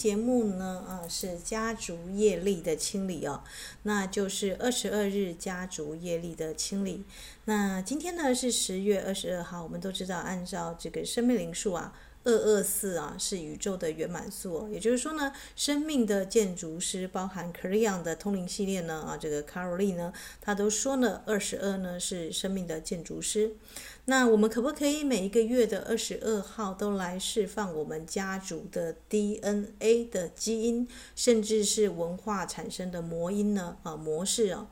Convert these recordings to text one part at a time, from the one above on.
节目呢，啊是家族业力的清理哦，那就是二十二日家族业力的清理。那今天呢是十月二十二号，我们都知道，按照这个生命灵数啊。二二四啊，是宇宙的圆满数，也就是说呢，生命的建筑师包含 Cleon 的通灵系列呢啊，这个 Caroline 呢，他都说呢，二十二呢是生命的建筑师。那我们可不可以每一个月的二十二号都来释放我们家族的 DNA 的基因，甚至是文化产生的魔音呢？啊，模式啊。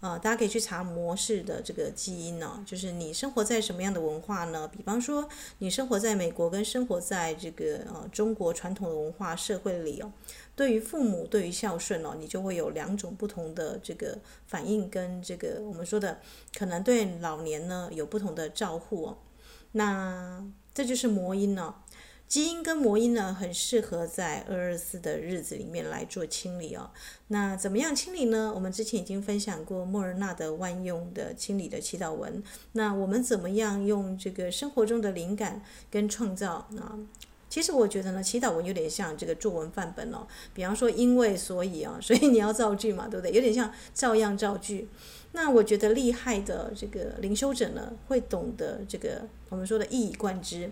啊，大家可以去查模式的这个基因呢，就是你生活在什么样的文化呢？比方说，你生活在美国跟生活在这个呃中国传统的文化社会里哦，对于父母，对于孝顺哦，你就会有两种不同的这个反应，跟这个我们说的可能对老年呢有不同的照护哦，那这就是魔音呢。基因跟魔音呢，很适合在二二四的日子里面来做清理哦。那怎么样清理呢？我们之前已经分享过莫尔纳的万用的清理的祈祷文。那我们怎么样用这个生活中的灵感跟创造啊？其实我觉得呢，祈祷文有点像这个作文范本哦。比方说，因为所以啊，所以你要造句嘛，对不对？有点像照样造句。那我觉得厉害的这个灵修者呢，会懂得这个我们说的一以贯之。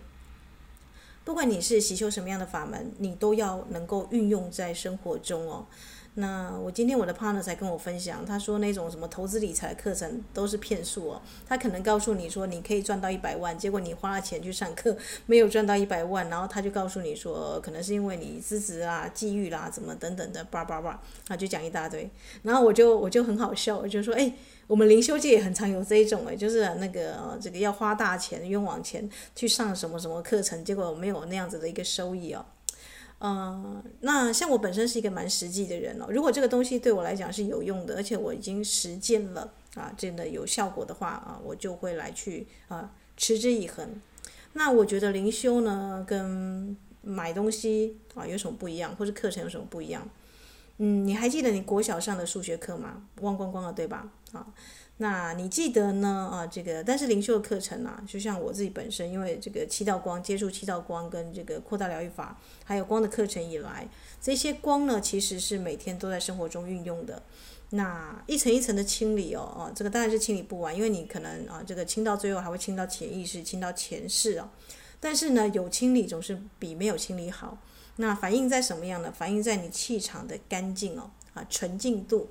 不管你是习修什么样的法门，你都要能够运用在生活中哦。那我今天我的 partner 才跟我分享，他说那种什么投资理财课程都是骗术哦。他可能告诉你说你可以赚到一百万，结果你花了钱去上课，没有赚到一百万，然后他就告诉你说可能是因为你资质啊、际遇啦、怎么等等的，叭叭叭，他就讲一大堆。然后我就我就很好笑，我就说哎。我们灵修界也很常有这一种诶，就是那个这个要花大钱、冤枉钱去上什么什么课程，结果没有那样子的一个收益哦。嗯，那像我本身是一个蛮实际的人哦，如果这个东西对我来讲是有用的，而且我已经实践了啊，真的有效果的话啊，我就会来去啊持之以恒。那我觉得灵修呢，跟买东西啊有什么不一样，或者课程有什么不一样？嗯，你还记得你国小上的数学课吗？忘光光了，对吧？啊，那你记得呢？啊，这个但是灵修的课程啊，就像我自己本身，因为这个七道光接触七道光跟这个扩大疗愈法，还有光的课程以来，这些光呢，其实是每天都在生活中运用的。那一层一层的清理哦，啊，这个当然是清理不完，因为你可能啊，这个清到最后还会清到潜意识，清到前世哦。但是呢，有清理总是比没有清理好。那反映在什么样呢？反映在你气场的干净哦，啊，纯净度。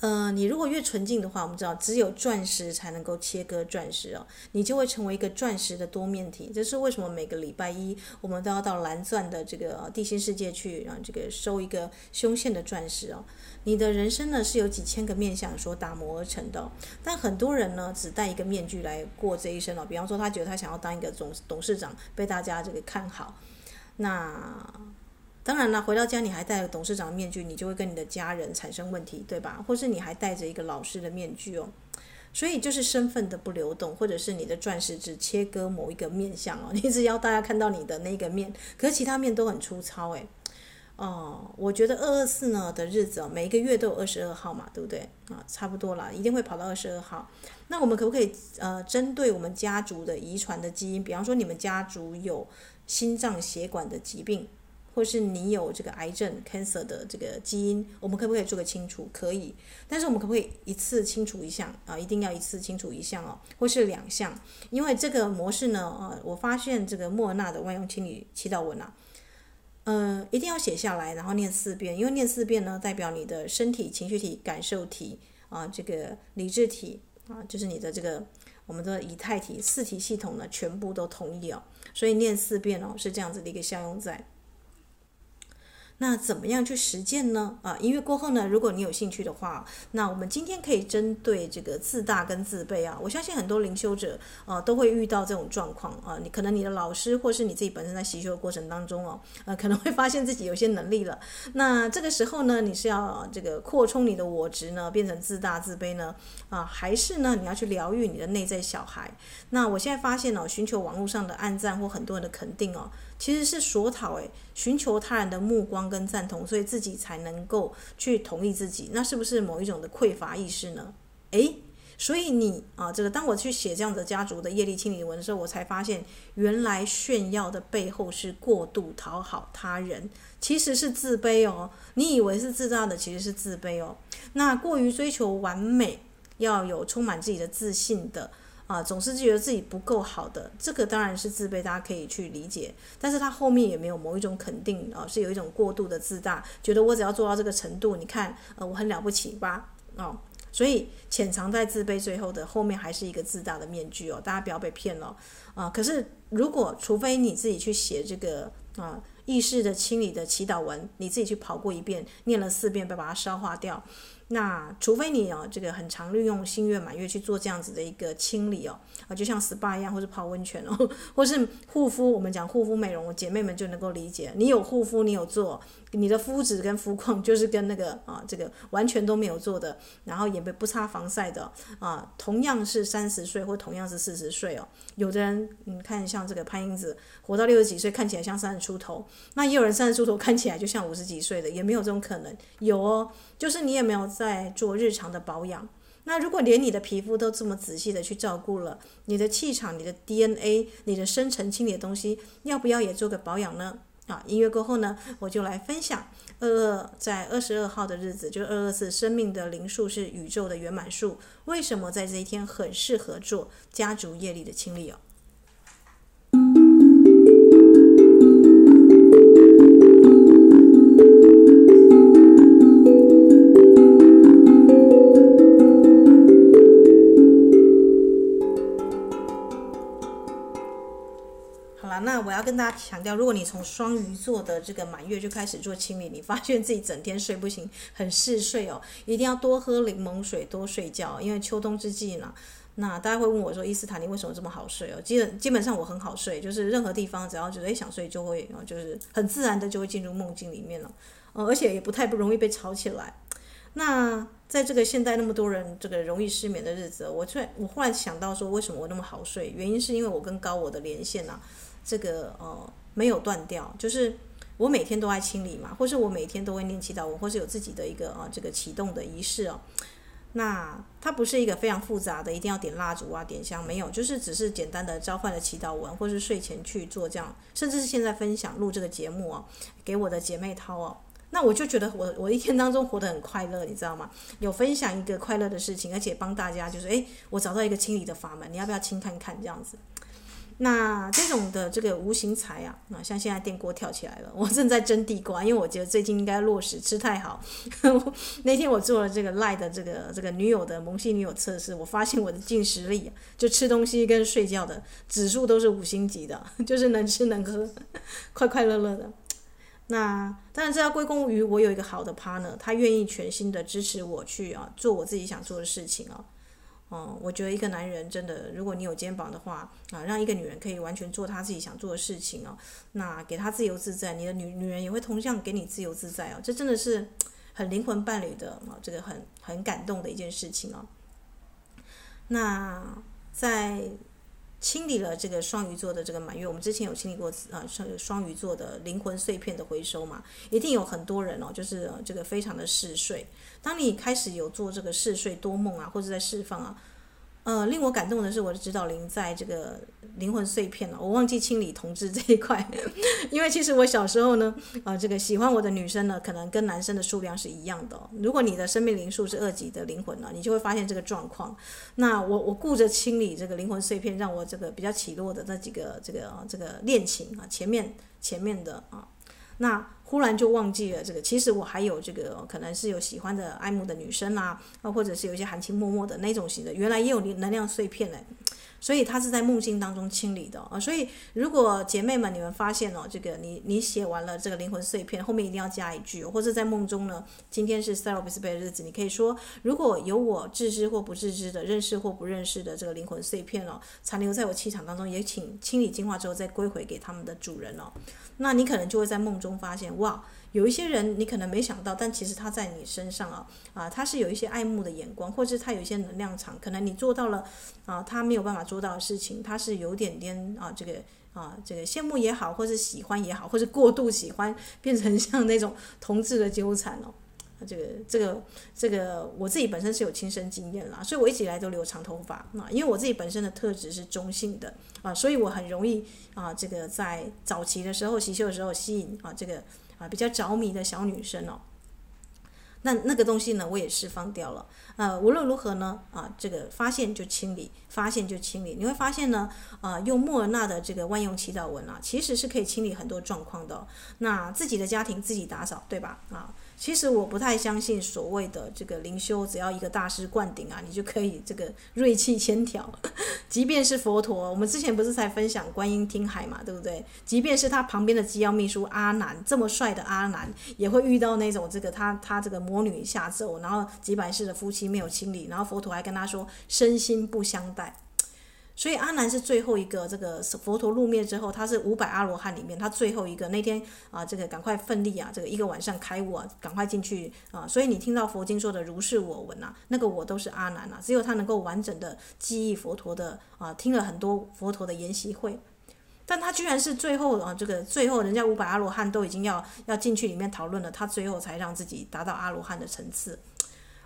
呃，你如果越纯净的话，我们知道只有钻石才能够切割钻石哦，你就会成为一个钻石的多面体。这是为什么每个礼拜一我们都要到蓝钻的这个地心世界去，让这个收一个胸线的钻石哦。你的人生呢是有几千个面相所打磨而成的，但很多人呢只戴一个面具来过这一生哦。比方说，他觉得他想要当一个总董事长，被大家这个看好。那当然了，回到家你还戴着董事长的面具，你就会跟你的家人产生问题，对吧？或是你还戴着一个老师的面具哦，所以就是身份的不流动，或者是你的钻石只切割某一个面相哦，你只要大家看到你的那个面，可是其他面都很粗糙诶。哦，我觉得二二四呢的日子哦，每一个月都有二十二号嘛，对不对？啊，差不多啦，一定会跑到二十二号。那我们可不可以呃，针对我们家族的遗传的基因，比方说你们家族有。心脏血管的疾病，或是你有这个癌症 （cancer） 的这个基因，我们可不可以做个清除？可以，但是我们可不可以一次清除一项啊？一定要一次清除一项哦，或是两项？因为这个模式呢，啊，我发现这个莫尔纳的万用清理祈祷文啊，呃，一定要写下来，然后念四遍，因为念四遍呢，代表你的身体、情绪体、感受体啊，这个理智体啊，就是你的这个。我们的以太体四体系统呢，全部都同意哦，所以念四遍哦，是这样子的一个效用在。那怎么样去实践呢？啊，音乐过后呢，如果你有兴趣的话，那我们今天可以针对这个自大跟自卑啊，我相信很多灵修者啊都会遇到这种状况啊。你可能你的老师或是你自己本身在习修的过程当中哦，呃，可能会发现自己有些能力了。那这个时候呢，你是要这个扩充你的我执呢，变成自大自卑呢？啊，还是呢，你要去疗愈你的内在小孩？那我现在发现哦，寻求网络上的暗赞或很多人的肯定哦。其实是索讨，诶，寻求他人的目光跟赞同，所以自己才能够去同意自己。那是不是某一种的匮乏意识呢？诶，所以你啊，这个当我去写这样的家族的业力清理文的时候，我才发现原来炫耀的背后是过度讨好他人，其实是自卑哦。你以为是自大的，其实是自卑哦。那过于追求完美，要有充满自己的自信的啊，总是觉得自己不够好的，这个当然是自卑，大家可以去理解。但是他后面也没有某一种肯定啊，是有一种过度的自大，觉得我只要做到这个程度，你看，呃，我很了不起吧？哦。所以潜藏在自卑最后的后面还是一个自大的面具哦，大家不要被骗了啊！可是如果除非你自己去写这个啊意识的清理的祈祷文，你自己去跑过一遍，念了四遍，再把它消化掉。那除非你哦，这个很常利用新月满月去做这样子的一个清理哦，啊，就像 SPA 一样，或是泡温泉哦，或是护肤，我们讲护肤美容，姐妹们就能够理解。你有护肤，你有做，你的肤质跟肤况就是跟那个啊，这个完全都没有做的，然后也不不擦防晒的啊，同样是三十岁或同样是四十岁哦，有的人你看像这个潘英子，活到六十几岁看起来像三十出头，那也有人三十出头看起来就像五十几岁的，也没有这种可能，有哦，就是你也没有。在做日常的保养，那如果连你的皮肤都这么仔细的去照顾了，你的气场、你的 DNA、你的深层清理的东西，要不要也做个保养呢？啊，音乐过后呢，我就来分享二二在二十二号的日子，就是二二四生命的灵数是宇宙的圆满数，为什么在这一天很适合做家族业力的清理哦？那我要跟大家强调，如果你从双鱼座的这个满月就开始做清理，你发现自己整天睡不醒，很嗜睡哦，一定要多喝柠檬水，多睡觉，因为秋冬之际呢，那大家会问我说，伊斯坦尼为什么这么好睡哦？基本基本上我很好睡，就是任何地方只要觉得想睡，就会就是很自然的就会进入梦境里面了，呃而且也不太不容易被吵起来。那在这个现代那么多人这个容易失眠的日子，我突然我忽然想到说，为什么我那么好睡？原因是因为我跟高我的连线啊。这个呃没有断掉，就是我每天都在清理嘛，或是我每天都会念祈祷文，或是有自己的一个呃这个启动的仪式哦。那它不是一个非常复杂的，一定要点蜡烛啊、点香，没有，就是只是简单的召唤了祈祷文，或是睡前去做这样，甚至是现在分享录这个节目哦，给我的姐妹掏哦，那我就觉得我我一天当中活得很快乐，你知道吗？有分享一个快乐的事情，而且帮大家就是哎，我找到一个清理的法门，你要不要清看看这样子？那这种的这个无形财啊，那像现在电锅跳起来了，我正在蒸地瓜，因为我觉得最近应该落实吃太好。那天我做了这个赖的这个这个女友的萌系女友测试，我发现我的进食力，就吃东西跟睡觉的指数都是五星级的，就是能吃能喝，快快乐乐的。那当然这要归功于我有一个好的 partner，他愿意全心的支持我去啊做我自己想做的事情啊。嗯，我觉得一个男人真的，如果你有肩膀的话啊，让一个女人可以完全做她自己想做的事情哦，那给她自由自在，你的女女人也会同样给你自由自在哦，这真的是很灵魂伴侣的啊，这个很很感动的一件事情哦。那在。清理了这个双鱼座的这个满月，我们之前有清理过啊，双双鱼座的灵魂碎片的回收嘛，一定有很多人哦，就是这个非常的嗜睡。当你开始有做这个嗜睡多梦啊，或者在释放啊。呃，令我感动的是我的指导灵在这个灵魂碎片了，我忘记清理同志这一块，因为其实我小时候呢，啊、这个喜欢我的女生呢，可能跟男生的数量是一样的、如果你的生命灵数是二级的灵魂呢，你就会发现这个状况。那我我顾着清理这个灵魂碎片，让我这个比较起落的那几个这个这个恋情啊，前面前面的啊。那忽然就忘记了这个，其实我还有这个，可能是有喜欢的、爱慕的女生啦，啊，或者是有一些含情脉脉的那种型的，原来也有能量碎片呢。所以它是在梦境当中清理的啊，所以如果姐妹们你们发现哦，这个你你写完了这个灵魂碎片，后面一定要加一句，或者在梦中呢，今天是 Celebrate 的日子，你可以说，如果有我自知或不自知的、认识或不认识的这个灵魂碎片哦，残留在我气场当中，也请清理净化之后再归回给他们的主人哦，那你可能就会在梦中发现，哇。有一些人你可能没想到，但其实他在你身上啊啊，他是有一些爱慕的眼光，或者是他有一些能量场，可能你做到了啊，他没有办法做到的事情，他是有点点啊，这个啊，这个羡慕也好，或是喜欢也好，或是过度喜欢，变成像那种同志的纠缠哦。这个这个这个我自己本身是有亲身经验啦，所以我一直以来都留长头发啊，因为我自己本身的特质是中性的啊，所以我很容易啊，这个在早期的时候袭秀的时候吸引啊这个啊比较着迷的小女生哦。那那个东西呢，我也释放掉了。呃，无论如何呢，啊，这个发现就清理，发现就清理。你会发现呢，啊，用莫尔纳的这个万用祈祷文啊，其实是可以清理很多状况的。那自己的家庭自己打扫，对吧？啊。其实我不太相信所谓的这个灵修，只要一个大师灌顶啊，你就可以这个锐气千条。即便是佛陀，我们之前不是才分享观音听海嘛，对不对？即便是他旁边的机要秘书阿难，这么帅的阿难，也会遇到那种这个他他这个魔女下咒，然后几百世的夫妻没有清理，然后佛陀还跟他说身心不相待。所以阿难是最后一个，这个佛陀入灭之后，他是五百阿罗汉里面他最后一个。那天啊，这个赶快奋力啊，这个一个晚上开悟啊，赶快进去啊。所以你听到佛经说的如是我闻呐，那个我都是阿难呐，只有他能够完整的记忆佛陀的啊，听了很多佛陀的研习会，但他居然是最后啊，这个最后人家五百阿罗汉都已经要要进去里面讨论了，他最后才让自己达到阿罗汉的层次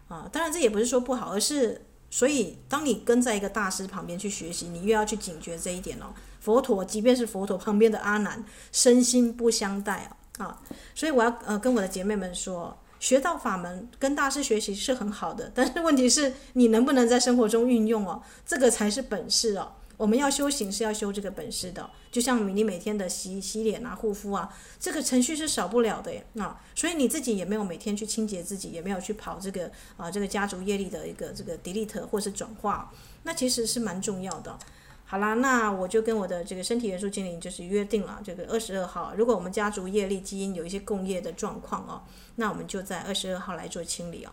啊。当然这也不是说不好，而是。所以，当你跟在一个大师旁边去学习，你越要去警觉这一点哦。佛陀，即便是佛陀旁边的阿难，身心不相待啊。所以我要呃跟我的姐妹们说，学到法门跟大师学习是很好的，但是问题是你能不能在生活中运用哦，这个才是本事哦。我们要修行是要修这个本事的，就像你每天的洗洗脸啊、护肤啊，这个程序是少不了的耶啊。所以你自己也没有每天去清洁自己，也没有去跑这个啊这个家族业力的一个这个 delete 或是转化，那其实是蛮重要的。好啦，那我就跟我的这个身体元素精灵就是约定了，这个二十二号，如果我们家族业力基因有一些共业的状况哦，那我们就在二十二号来做清理哦。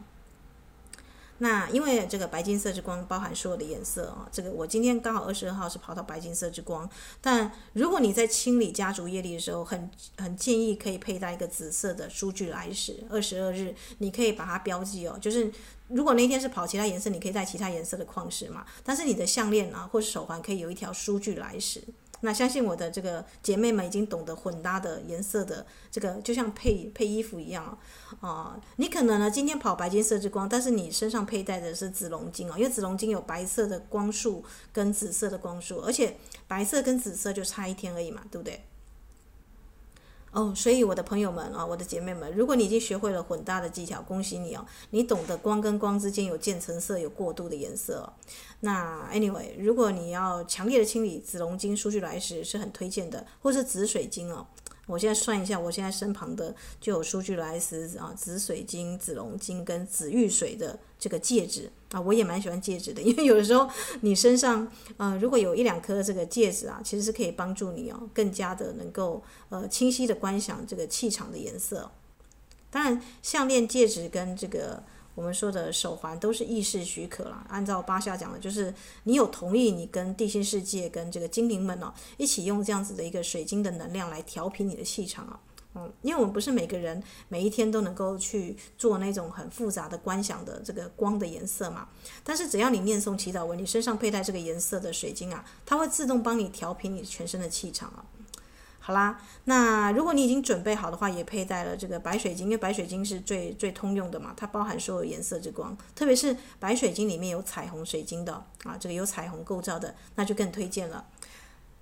那因为这个白金色之光包含所有的颜色啊，这个我今天刚好二十二号是跑到白金色之光，但如果你在清理家族业力的时候，很很建议可以佩戴一个紫色的书具来时，二十二日你可以把它标记哦，就是如果那天是跑其他颜色，你可以戴其他颜色的矿石嘛，但是你的项链啊或是手环可以有一条书具来时。那相信我的这个姐妹们已经懂得混搭的颜色的这个，就像配配衣服一样啊、你可能呢今天跑白金色之光，但是你身上佩戴的是紫龙晶哦，因为紫龙晶有白色的光束跟紫色的光束，而且白色跟紫色就差一天而已嘛，对不对？哦，所以我的朋友们啊，我的姐妹们，如果你已经学会了混搭的技巧，恭喜你哦，你懂得光跟光之间有渐层色、有过渡的颜色。那 anyway，如果你要强烈的清理紫龙晶数据来时，是很推荐的，或是紫水晶哦。我现在算一下，我现在身旁的就有数据来时啊，紫水晶、紫龙晶跟紫玉水的这个戒指啊，我也蛮喜欢戒指的，因为有的时候你身上呃如果有一两颗这个戒指啊，其实是可以帮助你哦，更加的能够呃清晰的观想这个气场的颜色。当然，项链、戒指跟这个。我们说的手环都是意识许可了，按照巴夏讲的，就是你有同意，你跟地心世界、跟这个精灵们哦，一起用这样子的一个水晶的能量来调频你的气场啊，嗯，因为我们不是每个人每一天都能够去做那种很复杂的观想的这个光的颜色嘛，但是只要你念诵祈祷文，你身上佩戴这个颜色的水晶啊，它会自动帮你调频你全身的气场啊。好啦，那如果你已经准备好的话，也佩戴了这个白水晶，因为白水晶是最最通用的嘛，它包含所有颜色之光，特别是白水晶里面有彩虹水晶的啊，这个有彩虹构造的，那就更推荐了。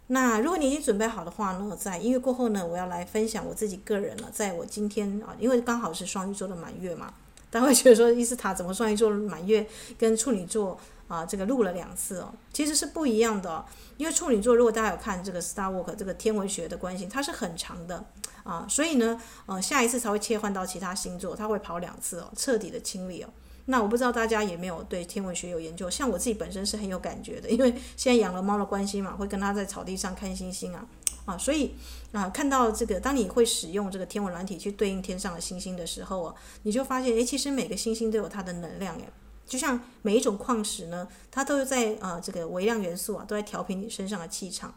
那如果你已经准备好的话呢，在音乐过后呢，我要来分享我自己个人了，在我今天啊，因为刚好是双鱼座的满月嘛，大家会觉得说伊斯塔怎么双鱼座满月跟处女座？啊，这个录了两次哦，其实是不一样的哦。因为处女座，如果大家有看这个 Star Walk 这个天文学的关系，它是很长的啊，所以呢，呃，下一次才会切换到其他星座，它会跑两次哦，彻底的清理哦。那我不知道大家有没有对天文学有研究？像我自己本身是很有感觉的，因为现在养了猫的关系嘛，会跟它在草地上看星星啊，啊，所以啊，看到这个，当你会使用这个天文软体去对应天上的星星的时候哦，你就发现，诶，其实每个星星都有它的能量诶。就像每一种矿石呢，它都是在呃这个微量元素啊，都在调频你身上的气场。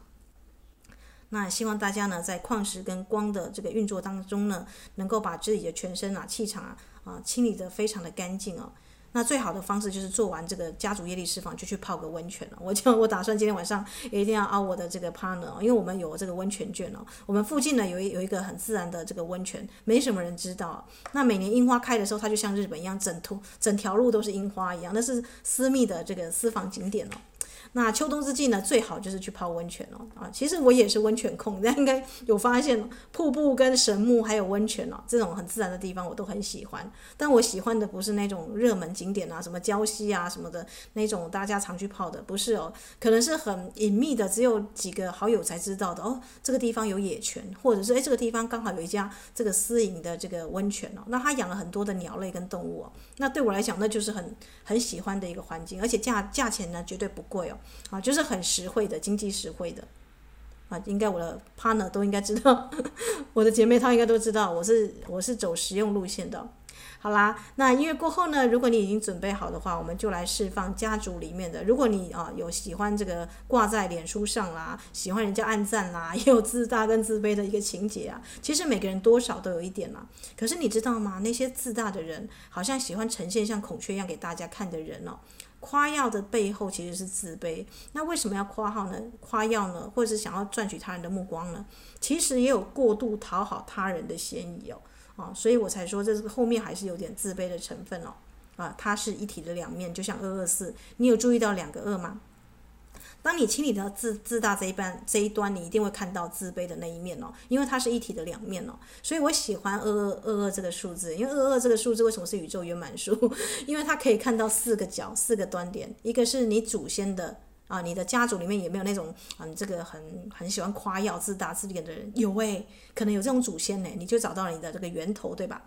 那希望大家呢，在矿石跟光的这个运作当中呢，能够把自己的全身啊气场啊啊清理得非常的干净哦。那最好的方式就是做完这个家族业力释放，就去泡个温泉了。我就我打算今天晚上一定要熬我的这个 partner，因为我们有这个温泉券哦。我们附近呢有一有一个很自然的这个温泉，没什么人知道。那每年樱花开的时候，它就像日本一样，整图整条路都是樱花一样，那是私密的这个私房景点哦。那秋冬之际呢，最好就是去泡温泉哦。啊，其实我也是温泉控，大家应该有发现，瀑布跟神木还有温泉哦，这种很自然的地方我都很喜欢。但我喜欢的不是那种热门景点啊，什么礁溪啊什么的那种大家常去泡的，不是哦。可能是很隐秘的，只有几个好友才知道的哦。这个地方有野泉，或者是诶，这个地方刚好有一家这个私营的这个温泉哦。那他养了很多的鸟类跟动物哦。那对我来讲，那就是很很喜欢的一个环境，而且价价钱呢绝对不贵哦。啊，就是很实惠的，经济实惠的，啊，应该我的 partner 都应该知道，我的姐妹她应该都知道，我是我是走实用路线的。好啦，那音乐过后呢，如果你已经准备好的话，我们就来释放家族里面的。如果你啊有喜欢这个挂在脸书上啦，喜欢人家暗赞啦，也有自大跟自卑的一个情节啊，其实每个人多少都有一点啦。可是你知道吗？那些自大的人，好像喜欢呈现像孔雀一样给大家看的人哦。夸耀的背后其实是自卑，那为什么要夸号呢？夸耀呢，或者是想要赚取他人的目光呢？其实也有过度讨好他人的嫌疑哦，啊，所以我才说这个后面还是有点自卑的成分哦，啊，它是一体的两面，就像二二四，你有注意到两个二吗？当你清理到自自大这一半这一端，你一定会看到自卑的那一面哦，因为它是一体的两面哦。所以我喜欢二二二二这个数字，因为二二这个数字为什么是宇宙圆满数？因为它可以看到四个角、四个端点，一个是你祖先的。啊，你的家族里面有没有那种嗯，这个很很喜欢夸耀、自大、自恋的人？有诶，可能有这种祖先呢，你就找到了你的这个源头，对吧？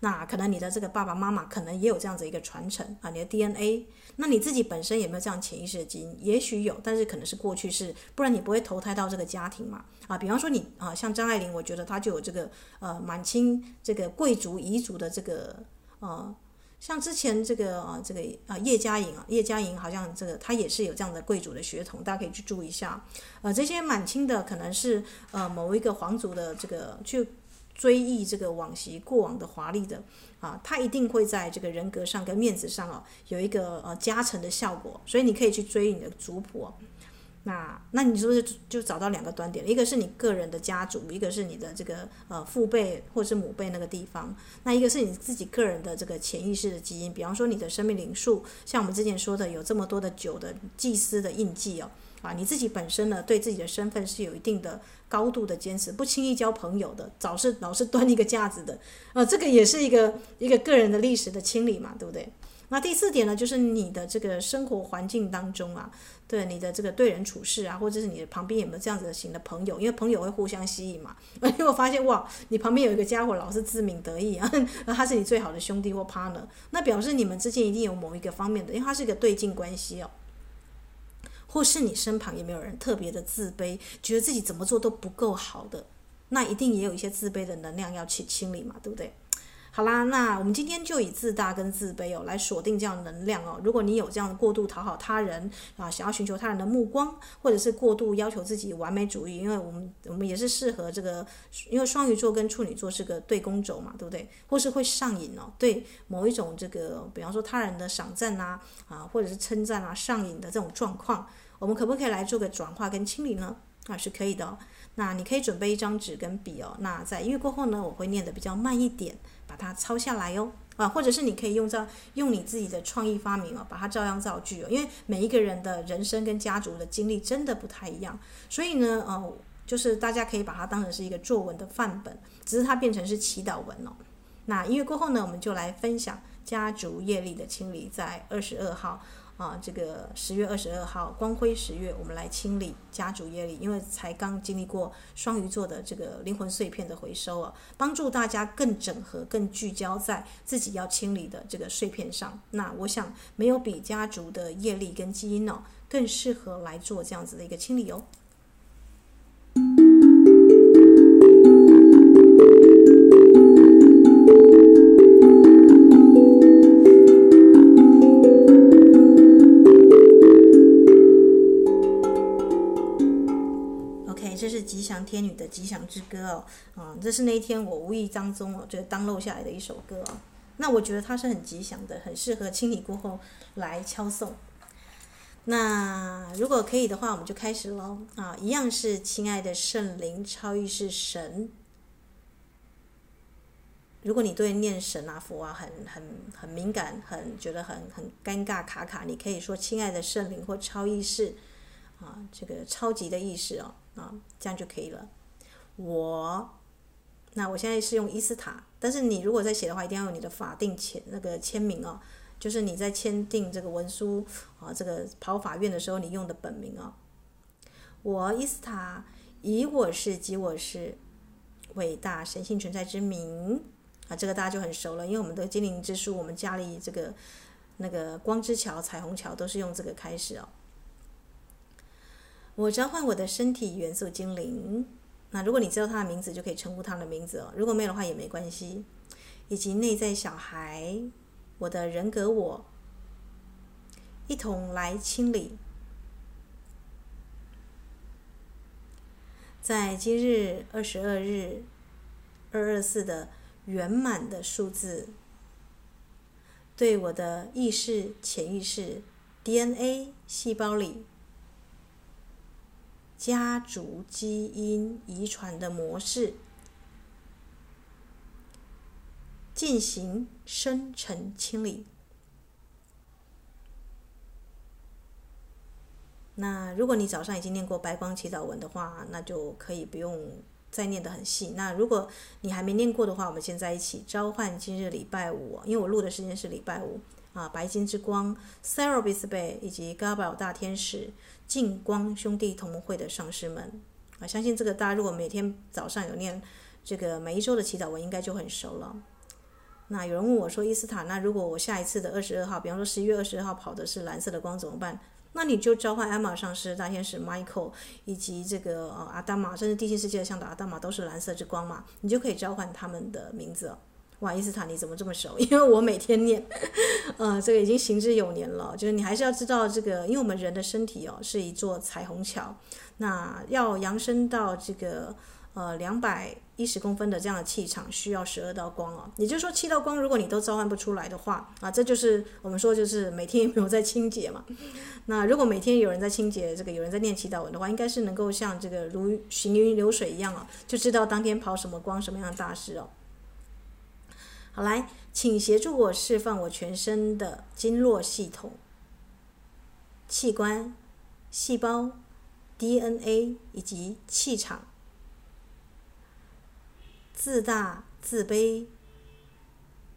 那可能你的这个爸爸妈妈可能也有这样子一个传承啊，你的 DNA。那你自己本身有没有这样潜意识的基因？也许有，但是可能是过去式，不然你不会投胎到这个家庭嘛。啊，比方说你啊，像张爱玲，我觉得她就有这个呃满清这个贵族遗族的这个呃。像之前这个啊，这个啊叶嘉莹啊，叶嘉莹好像这个他也是有这样的贵族的血统，大家可以去注意一下。呃，这些满清的可能是呃某一个皇族的这个去追忆这个往昔过往的华丽的啊，他一定会在这个人格上跟面子上啊有一个呃加成的效果，所以你可以去追你的族谱。那那你是不是就找到两个端点？一个是你个人的家族，一个是你的这个呃父辈或者是母辈那个地方。那一个是你自己个人的这个潜意识的基因，比方说你的生命灵数，像我们之前说的有这么多的九的祭司的印记哦，啊，你自己本身呢对自己的身份是有一定的高度的坚持，不轻易交朋友的，总是老是端一个架子的，呃，这个也是一个一个个人的历史的清理嘛，对不对？那第四点呢，就是你的这个生活环境当中啊，对你的这个对人处事啊，或者是你的旁边有没有这样子的型的朋友？因为朋友会互相吸引嘛。因为我发现哇，你旁边有一个家伙老是自鸣得意啊，他是你最好的兄弟或 partner，那表示你们之间一定有某一个方面的，因为他是一个对镜关系哦。或是你身旁有没有人特别的自卑，觉得自己怎么做都不够好的，那一定也有一些自卑的能量要去清理嘛，对不对？好啦，那我们今天就以自大跟自卑哦来锁定这样能量哦。如果你有这样的过度讨好他人啊，想要寻求他人的目光，或者是过度要求自己完美主义，因为我们我们也是适合这个，因为双鱼座跟处女座是个对宫轴嘛，对不对？或是会上瘾哦，对某一种这个，比方说他人的赏赞啊啊，或者是称赞啊，上瘾的这种状况，我们可不可以来做个转化跟清理呢？啊，是可以的哦。那你可以准备一张纸跟笔哦。那在音乐过后呢，我会念得比较慢一点。把它抄下来哟，啊，或者是你可以用照用你自己的创意发明哦，把它照样造句哦。因为每一个人的人生跟家族的经历真的不太一样，所以呢，哦，就是大家可以把它当成是一个作文的范本，只是它变成是祈祷文哦。那音乐过后呢，我们就来分享家族业力的清理，在二十二号。啊，这个十月二十二号光辉十月，我们来清理家族业力，因为才刚经历过双鱼座的这个灵魂碎片的回收啊，帮助大家更整合、更聚焦在自己要清理的这个碎片上。那我想，没有比家族的业力跟基因哦，更适合来做这样子的一个清理哦。吉祥天女的吉祥之歌哦，啊，这是那一天我无意当中哦，就 download 下来的一首歌哦。那我觉得它是很吉祥的，很适合清理过后来敲诵。那如果可以的话，我们就开始喽啊！一样是亲爱的圣灵、超意识神。如果你对念神啊、佛啊很很很敏感，很觉得很很尴尬卡卡，你可以说亲爱的圣灵或超意识啊，这个超级的意识哦啊，这样就可以了。我，那我现在是用伊斯塔，但是你如果在写的话，一定要用你的法定签那个签名哦。就是你在签订这个文书啊，这个跑法院的时候，你用的本名哦。我伊斯塔以我是及我是伟大神性存在之名啊，这个大家就很熟了，因为我们的精灵之书，我们家里这个那个光之桥、彩虹桥都是用这个开始哦。我召唤我的身体元素精灵，那如果你知道他的名字，就可以称呼他的名字哦。如果没有的话也没关系，以及内在小孩。我的人格我，一同来清理。在今日二十二日二二四的圆满的数字，对我的意识、潜意识、DNA 细胞里家族基因遗传的模式。进行深层清理。那如果你早上已经念过白光祈祷文的话，那就可以不用再念得很细。那如果你还没念过的话，我们现在一起召唤今日礼拜五，因为我录的时间是礼拜五啊，白金之光、s e r a b i s Bay 以及 Gabriel 大天使、净光兄弟同盟会的上师们啊，相信这个大家如果每天早上有念这个每一周的祈祷文，应该就很熟了。那有人问我说：“伊斯塔，那如果我下一次的二十二号，比方说十一月二十二号跑的是蓝色的光怎么办？那你就召唤艾玛上师、大天使 Michael 以及这个呃阿达玛，甚至地心世界的向导阿达玛都是蓝色之光嘛，你就可以召唤他们的名字。哇，伊斯坦你怎么这么熟？因为我每天念，呃，这个已经行之有年了。就是你还是要知道这个，因为我们人的身体哦是一座彩虹桥，那要扬升到这个。呃，两百一十公分的这样的气场需要十二道光哦，也就是说七道光，如果你都召唤不出来的话，啊，这就是我们说就是每天 有没有在清洁嘛。那如果每天有人在清洁，这个有人在念祈祷文的话，应该是能够像这个如行云流水一样哦，就知道当天跑什么光，什么样的大事哦。好，来，请协助我释放我全身的经络系统、器官、细胞、DNA 以及气场。自大、自卑，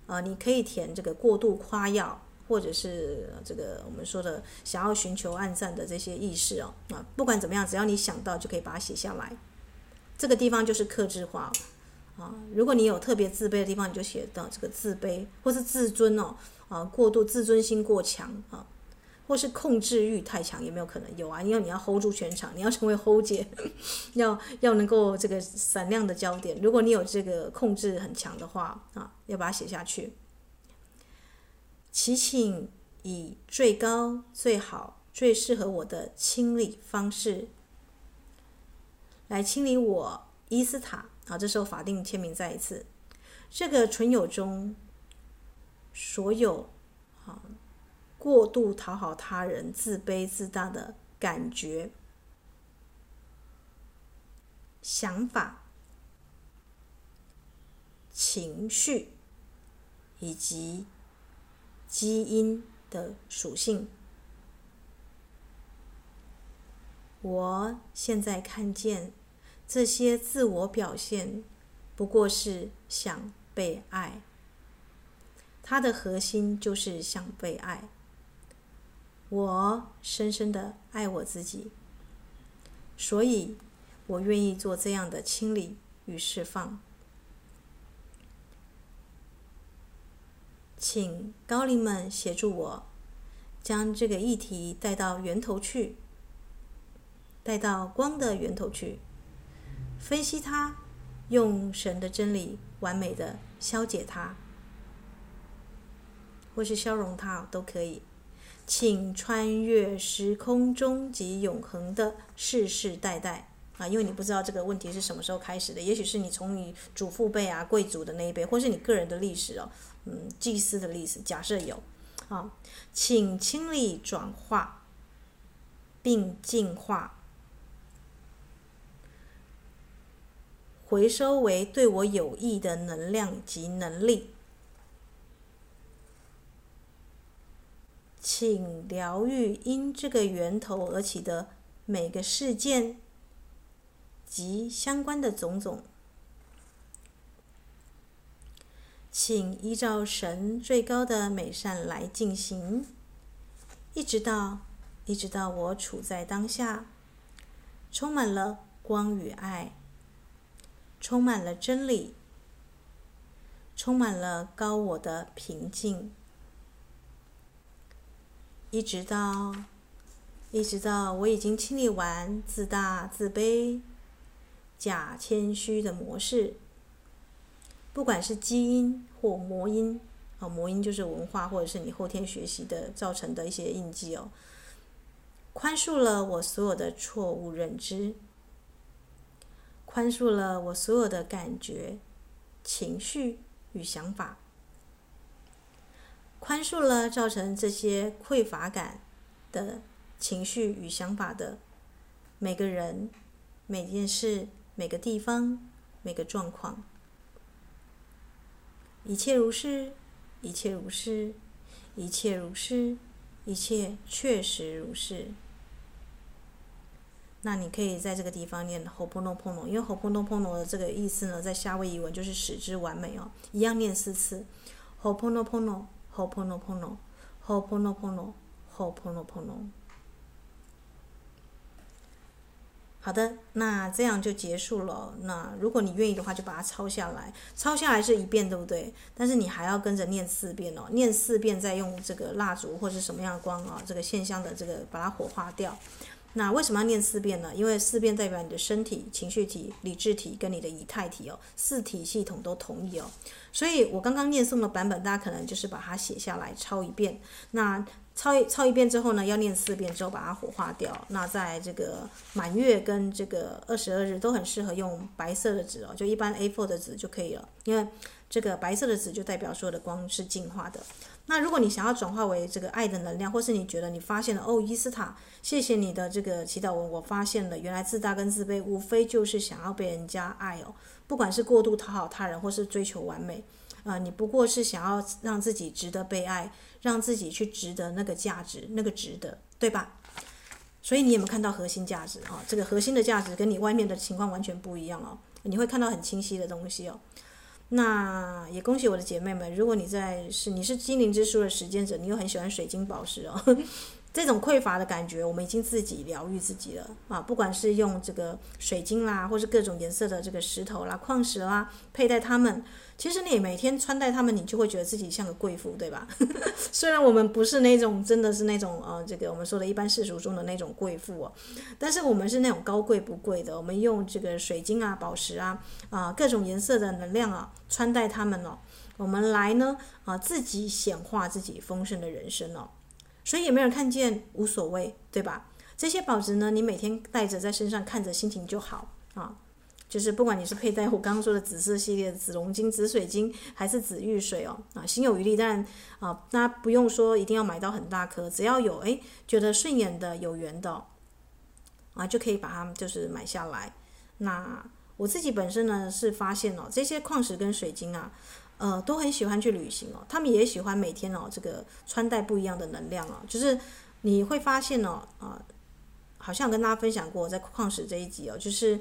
啊、你可以填这个过度夸耀，或者是这个我们说的想要寻求暗赞的这些意识哦，啊，不管怎么样，只要你想到就可以把它写下来。这个地方就是克制化，啊，如果你有特别自卑的地方，你就写到这个自卑，或是自尊哦，啊，过度自尊心过强啊。或是控制欲太强，有没有可能？有啊，因为你要 hold 住全场，你要成为 hold 姐，要要能够这个闪亮的焦点。如果你有这个控制很强的话啊，要把它写下去。祈请以最高、最好、最适合我的清理方式来清理我伊斯塔啊。这时候法定签名再一次，这个存有中所有啊。过度讨好他人、自卑自大的感觉、想法、情绪以及基因的属性，我现在看见这些自我表现不过是想被爱，它的核心就是想被爱。我深深的爱我自己，所以我愿意做这样的清理与释放。请高灵们协助我，将这个议题带到源头去，带到光的源头去，分析它，用神的真理完美的消解它，或是消融它都可以。请穿越时空中及永恒的世世代代，啊，因为你不知道这个问题是什么时候开始的，也许是你从你祖父辈啊、贵族的那一辈，或是你个人的历史哦，嗯，祭司的历史，假设有，啊，请清理转化并净化，回收为对我有益的能量及能力，请疗愈因这个源头而起的每个事件。及相关的种种，请依照神最高的美善来进行，一直到一直到我处在当下，充满了光与爱，充满了真理，充满了高我的平静，一直到一直到我已经清理完自大自卑。假谦虚的模式，不管是基因或魔音，啊，魔音就是文化或者是你后天学习的造成的一些印记哦。宽恕了我所有的错误认知，宽恕了我所有的感觉、情绪与想法，宽恕了造成这些匮乏感的情绪与想法的每个人、每件事。每个地方，每个状况，一切如是，一切如是，一切如是，一切确实如是。那你可以在这个地方念 “ho pono pono”，因为 “ho pono pono” 的这个意思呢，在夏威夷文就是使之完美哦，一样念四次 ho pono pono，ho pono pono，ho pono pono，ho pono pono。好的，那这样就结束了。那如果你愿意的话，就把它抄下来。抄下来是一遍，对不对？但是你还要跟着念四遍哦，念四遍再用这个蜡烛或者什么样的光啊，这个线香的这个把它火化掉。那为什么要念四遍呢？因为四遍代表你的身体、情绪体、理智体跟你的以太体哦，四体系统都同意哦。所以我刚刚念诵的版本，大家可能就是把它写下来抄一遍。那抄一抄一遍之后呢，要念四遍之后把它火化掉。那在这个满月跟这个二十二日都很适合用白色的纸哦，就一般 A4 的纸就可以了。因为这个白色的纸就代表所有的光是净化的。那如果你想要转化为这个爱的能量，或是你觉得你发现了哦，伊斯塔，谢谢你的这个祈祷文，我发现了原来自大跟自卑无非就是想要被人家爱哦，不管是过度讨好他人或是追求完美。啊、你不过是想要让自己值得被爱，让自己去值得那个价值，那个值得，对吧？所以你有没有看到核心价值啊？这个核心的价值跟你外面的情况完全不一样哦，你会看到很清晰的东西哦。那也恭喜我的姐妹们，如果你在是你是精灵之书的实践者，你又很喜欢水晶宝石哦。这种匮乏的感觉，我们已经自己疗愈自己了啊！不管是用这个水晶啦，或是各种颜色的这个石头啦、矿石啦，佩戴它们，其实你每天穿戴它们，你就会觉得自己像个贵妇，对吧？虽然我们不是那种真的是那种呃，这个我们说的一般世俗中的那种贵妇哦，但是我们是那种高贵不贵的。我们用这个水晶啊、宝石啊啊各种颜色的能量啊穿戴它们哦，我们来呢啊自己显化自己丰盛的人生哦。所以也没有人看见，无所谓，对吧？这些宝石呢，你每天带着在身上，看着心情就好啊。就是不管你是佩戴我刚刚说的紫色系列的紫龙晶、紫水晶，还是紫玉水哦，啊，心有余力，但啊，那不用说一定要买到很大颗，只要有哎觉得顺眼的、有缘的啊，就可以把它就是买下来。那我自己本身呢是发现哦，这些矿石跟水晶啊。呃，都很喜欢去旅行哦，他们也喜欢每天哦，这个穿戴不一样的能量哦，就是你会发现哦，啊、好像跟大家分享过在矿石这一集哦，就是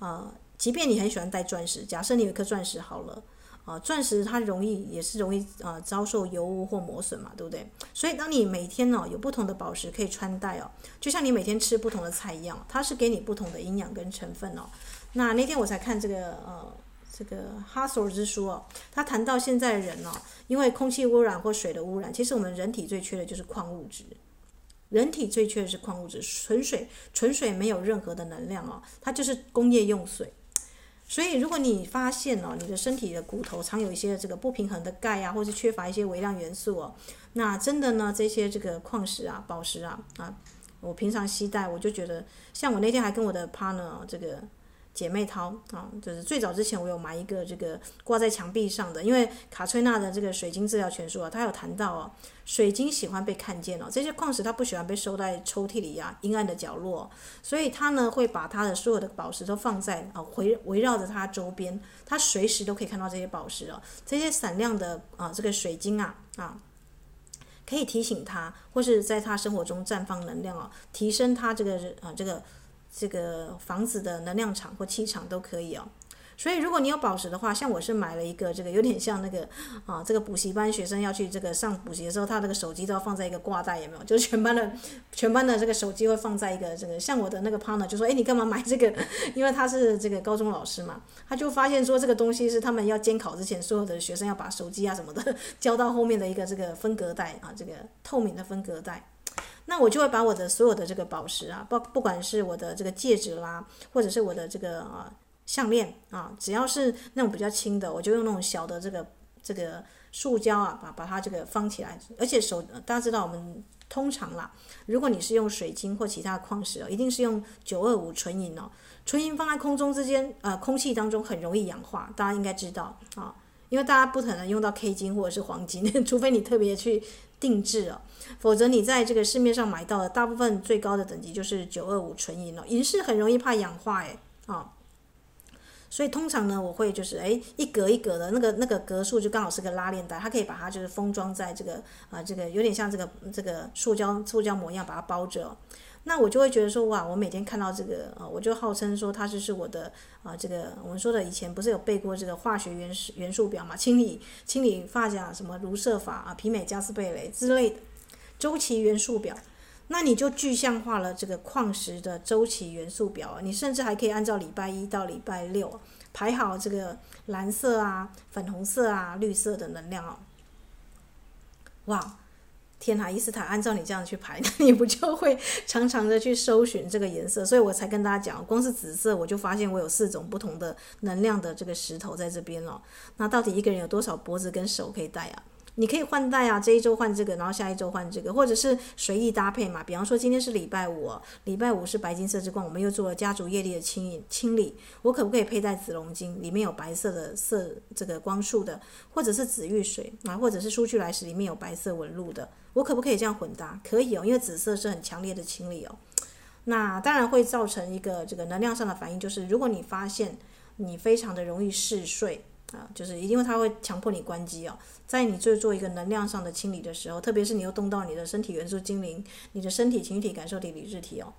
呃，即便你很喜欢戴钻石，假设你有一颗钻石好了，啊、呃，钻石它容易也是容易啊、呃、遭受油污或磨损嘛，对不对？所以当你每天哦有不同的宝石可以穿戴哦，就像你每天吃不同的菜一样，它是给你不同的营养跟成分哦。那那天我才看这个呃。这个哈索尔之书哦，他谈到现在的人哦，因为空气污染或水的污染，其实我们人体最缺的就是矿物质。人体最缺的是矿物质，纯水，纯水没有任何的能量哦，它就是工业用水。所以如果你发现哦，你的身体的骨头藏有一些这个不平衡的钙啊，或是缺乏一些微量元素哦，那真的呢，这些这个矿石啊、宝石啊啊，我平常携带，我就觉得，像我那天还跟我的 partner 这个。姐妹淘啊，就是最早之前我有买一个这个挂在墙壁上的，因为卡崔娜的这个水晶治疗全书啊，它有谈到哦，水晶喜欢被看见哦，这些矿石它不喜欢被收在抽屉里啊，阴暗的角落，所以它呢会把它的所有的宝石都放在啊围围绕着它周边，它随时都可以看到这些宝石哦，这些闪亮的啊这个水晶啊啊，可以提醒他，或是在他生活中绽放能量哦，提升他这个啊这个。这个房子的能量场或气场都可以哦，所以如果你有宝石的话，像我是买了一个这个有点像那个啊，这个补习班学生要去这个上补习的时候，他这个手机都要放在一个挂带，有没有？就是全班的全班的这个手机会放在一个这个，像我的那个 partner 就说，哎，你干嘛买这个？因为他是这个高中老师嘛，他就发现说这个东西是他们要监考之前，所有的学生要把手机啊什么的 交到后面的一个这个分隔带啊，这个透明的分隔带。那我就会把我的所有的这个宝石啊，不不管是我的这个戒指啦，或者是我的这个啊项链啊，只要是那种比较轻的，我就用那种小的这个这个塑胶啊，把把它这个放起来。而且手大家知道，我们通常啦，如果你是用水晶或其他的矿石哦，一定是用九二五纯银哦。纯银放在空中之间，呃，空气当中很容易氧化，大家应该知道啊，因为大家不可能用到 K 金或者是黄金，除非你特别去。定制哦，否则你在这个市面上买到的大部分最高的等级就是九二五纯银哦，银饰很容易怕氧化哎啊，所以通常呢，我会就是诶一格一格的那个那个格数就刚好是个拉链袋，它可以把它就是封装在这个啊这个有点像这个这个塑胶塑胶膜一样把它包着。那我就会觉得说哇，我每天看到这个啊，我就号称说它就是我的啊，这个我们说的以前不是有背过这个化学元素元素表嘛？清理清理发夹什么卢瑟法啊、皮美加斯贝雷之类的周期元素表，那你就具象化了这个矿石的周期元素表。你甚至还可以按照礼拜一到礼拜六排好这个蓝色啊、粉红色啊、绿色的能量哦。哇！天呐，伊斯塔，按照你这样去排，那你不就会常常的去搜寻这个颜色？所以我才跟大家讲，光是紫色，我就发现我有四种不同的能量的这个石头在这边了。那到底一个人有多少脖子跟手可以戴啊？你可以换代啊，这一周换这个，然后下一周换这个，或者是随意搭配嘛。比方说今天是礼拜五，礼拜五是白金色之光，我们又做了家族业力的清清理，我可不可以佩戴紫龙晶，里面有白色的色这个光束的，或者是紫玉水啊，或者是苏去来时里面有白色纹路的，我可不可以这样混搭？可以哦，因为紫色是很强烈的清理哦。那当然会造成一个这个能量上的反应，就是如果你发现你非常的容易嗜睡。啊，就是因为它会强迫你关机哦，在你做做一个能量上的清理的时候，特别是你又动到你的身体元素精灵、你的身体情绪体、感受体、理智体哦，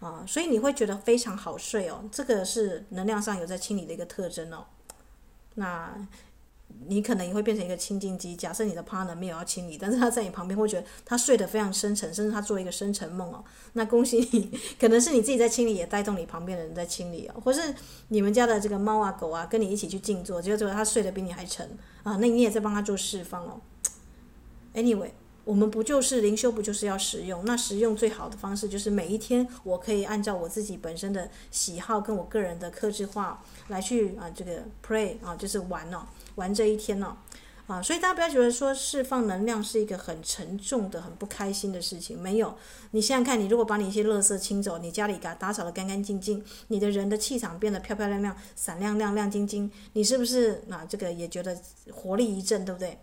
啊，所以你会觉得非常好睡哦，这个是能量上有在清理的一个特征哦，那。你可能也会变成一个清净机。假设你的 partner 没有要清理，但是他在你旁边会觉得他睡得非常深沉，甚至他做一个深沉梦哦。那恭喜你，可能是你自己在清理，也带动你旁边的人在清理哦。或是你们家的这个猫啊狗啊跟你一起去静坐，结果他睡得比你还沉啊，那你也在帮他做释放哦。Anyway。我们不就是灵修，不就是要实用？那实用最好的方式就是每一天，我可以按照我自己本身的喜好跟我个人的克制化来去啊，这个 pray 啊，就是玩哦，玩这一天呢，啊，所以大家不要觉得说释放能量是一个很沉重的、很不开心的事情。没有，你想想看，你如果把你一些垃圾清走，你家里给它打扫的干干净净，你的人的气场变得漂漂亮亮、闪亮亮、亮晶晶，你是不是啊？这个也觉得活力一振，对不对？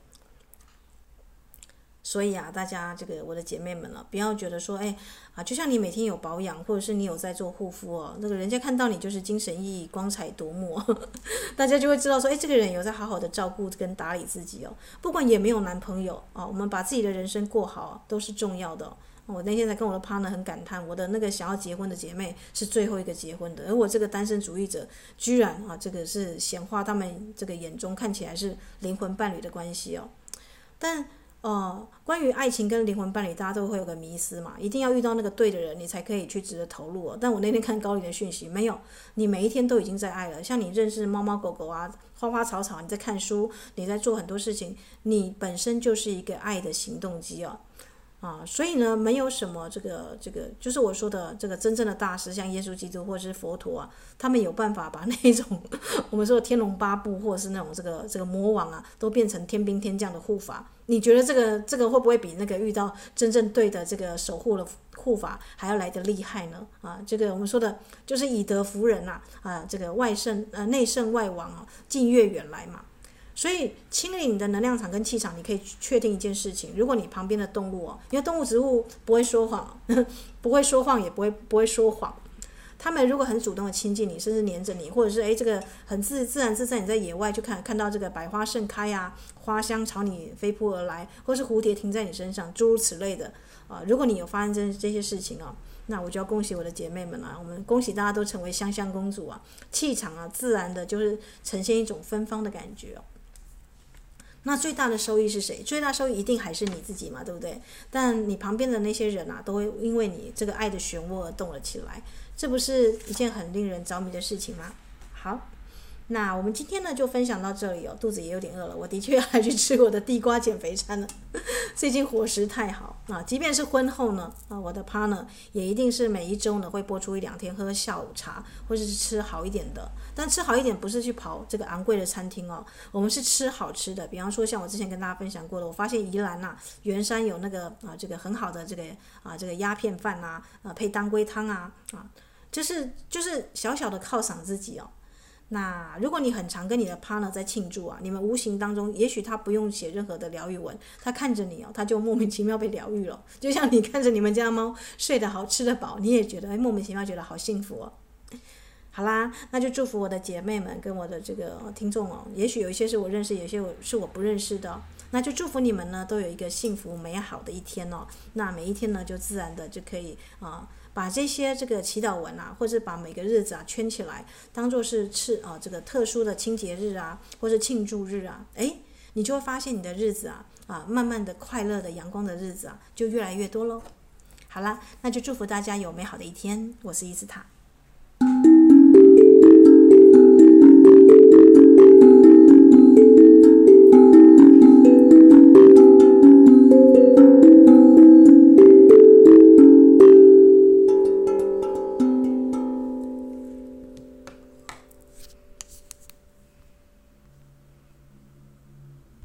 所以啊，大家这个我的姐妹们了、不要觉得说，哎啊，就像你每天有保养，或者是你有在做护肤哦，那个人家看到你就是精神奕奕、光彩夺目，大家就会知道说，哎，这个人有在好好的照顾跟打理自己哦。不管也没有男朋友啊，我们把自己的人生过好都是重要的、我那天在跟我的 partner 很感叹，我的那个想要结婚的姐妹是最后一个结婚的，而我这个单身主义者居然啊，这个是显化他们这个眼中看起来是灵魂伴侣的关系哦，但。哦，关于爱情跟灵魂伴侣，大家都会有个迷思嘛，一定要遇到那个对的人，你才可以去值得投入哦。但我那天看高林的讯息，没有，你每一天都已经在爱了。像你认识猫猫狗狗啊，花花草草，你在看书，你在做很多事情，你本身就是一个爱的行动机哦。啊，所以呢，没有什么这个这个，就是我说的这个真正的大师，像耶稣基督或者是佛陀啊，他们有办法把那种 我们说的天龙八部或者是那种这个这个魔王啊，都变成天兵天将的护法。你觉得这个这个会不会比那个遇到真正对的这个守护的护法还要来得厉害呢？啊，这个我们说的就是以德服人呐，啊，这个外圣呃内圣外王啊，近悦远来嘛。所以清理你的能量场跟气场，你可以确定一件事情：如果你旁边的动物哦，因为动物植物不会说谎，不会说谎，也不会不会说谎。他们如果很主动的亲近你，甚至黏着你，或者是诶这个很自自然自在，你在野外就看看到这个百花盛开啊，花香朝你飞扑而来，或是蝴蝶停在你身上，诸如此类的啊。如果你有发生这这些事情啊，那我就要恭喜我的姐妹们啊，我们恭喜大家都成为香香公主啊，气场啊，自然的就是呈现一种芬芳的感觉哦。那最大的收益是谁？最大收益一定还是你自己嘛，对不对？但你旁边的那些人啊，都会因为你这个爱的漩涡而动了起来，这不是一件很令人着迷的事情吗？好。那我们今天呢就分享到这里哦，肚子也有点饿了，我的确要去吃我的地瓜减肥餐了。最近伙食太好啊，即便是婚后呢，啊，我的 partner 也一定是每一周呢会播出一两天喝下午茶，或者是吃好一点的。但吃好一点不是去跑这个昂贵的餐厅哦，我们是吃好吃的。比方说像我之前跟大家分享过的，我发现宜兰呐、啊，圆山有那个啊这个很好的这个啊这个鸭片饭呐，啊配当归汤啊啊，就是就是小小的犒赏自己哦。那如果你很常跟你的 partner 在庆祝啊，你们无形当中，也许他不用写任何的疗愈文，他看着你哦，他就莫名其妙被疗愈了。就像你看着你们家猫睡得好，吃得饱，你也觉得哎，莫名其妙觉得好幸福哦。好啦，那就祝福我的姐妹们跟我的这个听众哦，也许有一些是我认识，有些我是我不认识的，那就祝福你们呢都有一个幸福美好的一天哦。那每一天呢，就自然的就可以啊。把这些这个祈祷文啊，或者把每个日子啊圈起来，当做是次啊这个特殊的清洁日啊，或者庆祝日啊，诶，你就会发现你的日子啊啊，慢慢的快乐的阳光的日子啊，就越来越多喽。好啦，那就祝福大家有美好的一天。我是伊斯塔。